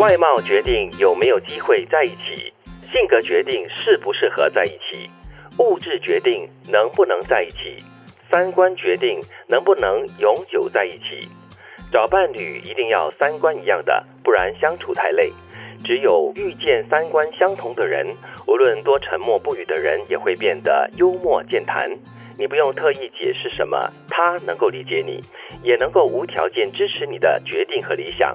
外貌决定有没有机会在一起，性格决定适不适合在一起，物质决定能不能在一起，三观决定能不能永久在一起。找伴侣一定要三观一样的，不然相处太累。只有遇见三观相同的人，无论多沉默不语的人，也会变得幽默健谈。你不用特意解释什么，他能够理解你，也能够无条件支持你的决定和理想。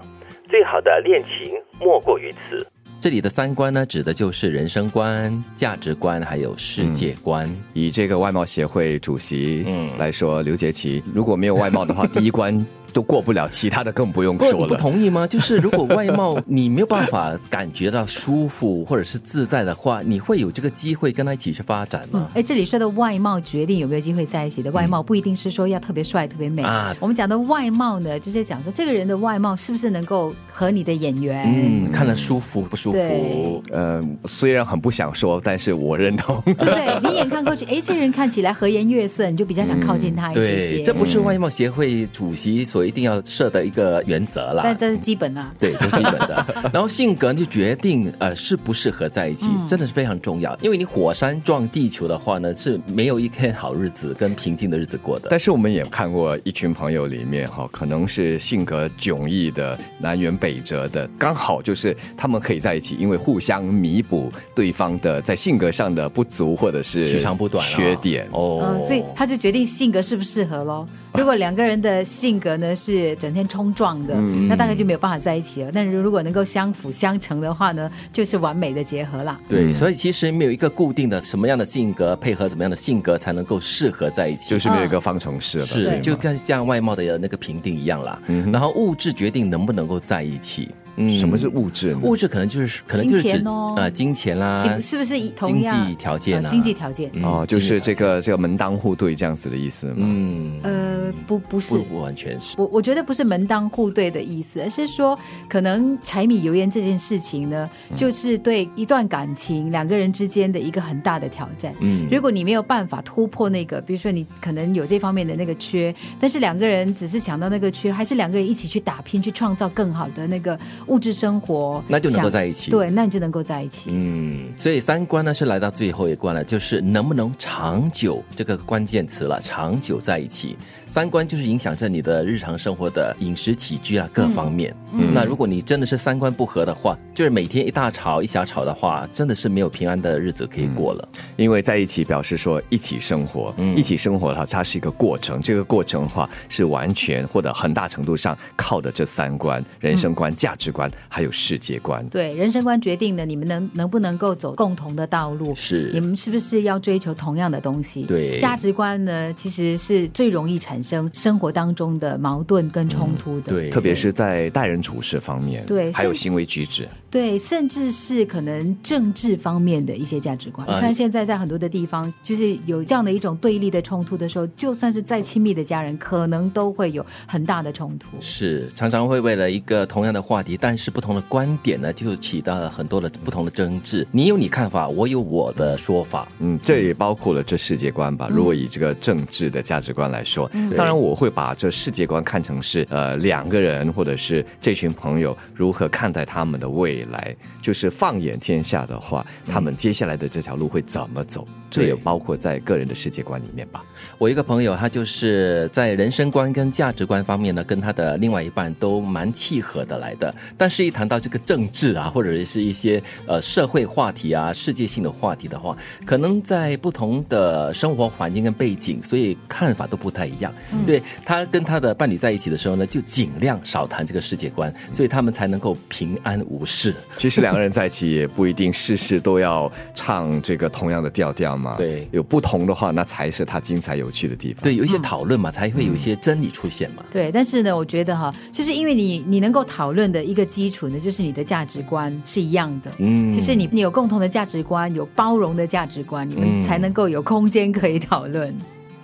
最好的恋情莫过于此。这里的三观呢，指的就是人生观、价值观还有世界观。以这个外贸协会主席嗯来说，刘杰奇如果没有外貌的话，第一关。都过不了，其他的更不用说了。你不同意吗？就是如果外貌你没有办法感觉到舒服或者是自在的话，你会有这个机会跟他一起去发展吗？哎，这里说的外貌决定有没有机会在一起的外貌，不一定是说要特别帅、特别美啊。我们讲的外貌呢，就是讲说这个人的外貌是不是能够和你的演员嗯看了舒服不舒服？呃，虽然很不想说，但是我认同。对，你眼看过去，哎，这人看起来和颜悦色，你就比较想靠近他一些些。这不是外貌协会主席所。一定要设的一个原则啦。但这是基本啊。对，这是基本的。然后性格就决定呃适不适合在一起，真的是非常重要。因为你火山撞地球的话呢，是没有一天好日子跟平静的日子过的。但是我们也看过一群朋友里面哈，可能是性格迥异的、南辕北辙的，刚好就是他们可以在一起，因为互相弥补对方的在性格上的不足或者是取长补短缺点哦，所以他就决定性格适不适合喽。如果两个人的性格呢是整天冲撞的，那大概就没有办法在一起了。但是如果能够相辅相成的话呢，就是完美的结合了。对，所以其实没有一个固定的什么样的性格配合什么样的性格才能够适合在一起，就是没有一个方程式了。是，就跟像外貌的那个评定一样啦。然后物质决定能不能够在一起。嗯，什么是物质？物质可能就是可能就是指啊金钱啦，是不是经济条件啊？经济条件哦，就是这个这个门当户对这样子的意思吗？嗯，呃，不不是，不完全是。我我觉得不是门当户对的意思，而是说可能柴米油盐这件事情呢，就是对一段感情两个人之间的一个很大的挑战。嗯，如果你没有办法突破那个，比如说你可能有这方面的那个缺，但是两个人只是想到那个缺，还是两个人一起去打拼，去创造更好的那个。物质生活，那就能够在一起。对，那你就能够在一起。嗯，所以三观呢是来到最后一关了，就是能不能长久这个关键词了。长久在一起，三观就是影响着你的日常生活的饮食起居啊各方面。那如果你真的是三观不合的话，就是每天一大吵一小吵的话，真的是没有平安的日子可以过了。因为在一起表示说一起生活，一起生活的话，它是一个过程。这个过程的话，是完全或者很大程度上靠的这三观：人生观、价值观，还有世界观。对，人生观决定了你们能能不能够走共同的道路，是你们是不是要追求同样的东西？对，价值观呢，其实是最容易产生生活当中的矛盾跟冲突的。对，特别是在待人处事方面，对，还有行为举止。对，甚至是可能政治方面的一些价值观。你看现在在很多的地方，就是有这样的一种对立的冲突的时候，就算是再亲密的家人，可能都会有很大的冲突。是，常常会为了一个同样的话题，但是不同的观点呢，就起到了很多的不同的争执。你有你看法，我有我的说法。嗯，这也包括了这世界观吧。如果以这个政治的价值观来说，当然我会把这世界观看成是呃两个人或者是这群朋友如何看待他们的未。来，就是放眼天下的话，他们接下来的这条路会怎么走？这也包括在个人的世界观里面吧。我一个朋友，他就是在人生观跟价值观方面呢，跟他的另外一半都蛮契合的来的。但是，一谈到这个政治啊，或者是一些呃社会话题啊、世界性的话题的话，可能在不同的生活环境跟背景，所以看法都不太一样。所以，他跟他的伴侣在一起的时候呢，就尽量少谈这个世界观，所以他们才能够平安无事。其实两个人在一起也不一定事事都要唱这个同样的调调嘛。对，有不同的话，那才是他精彩有趣的地方。对，有一些讨论嘛，才会有一些真理出现嘛。对，但是呢，我觉得哈，就是因为你你能够讨论的一个基础呢，就是你的价值观是一样的。嗯，其实你你有共同的价值观，有包容的价值观，你们才能够有空间可以讨论。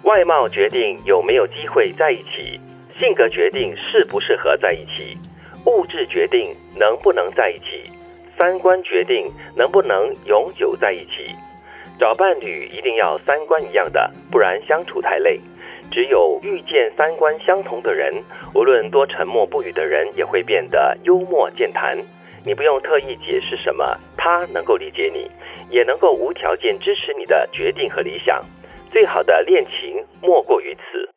外貌决定有没有机会在一起，性格决定适不适合在一起。物质决定能不能在一起，三观决定能不能永久在一起。找伴侣一定要三观一样的，不然相处太累。只有遇见三观相同的人，无论多沉默不语的人，也会变得幽默健谈。你不用特意解释什么，他能够理解你，也能够无条件支持你的决定和理想。最好的恋情莫过于此。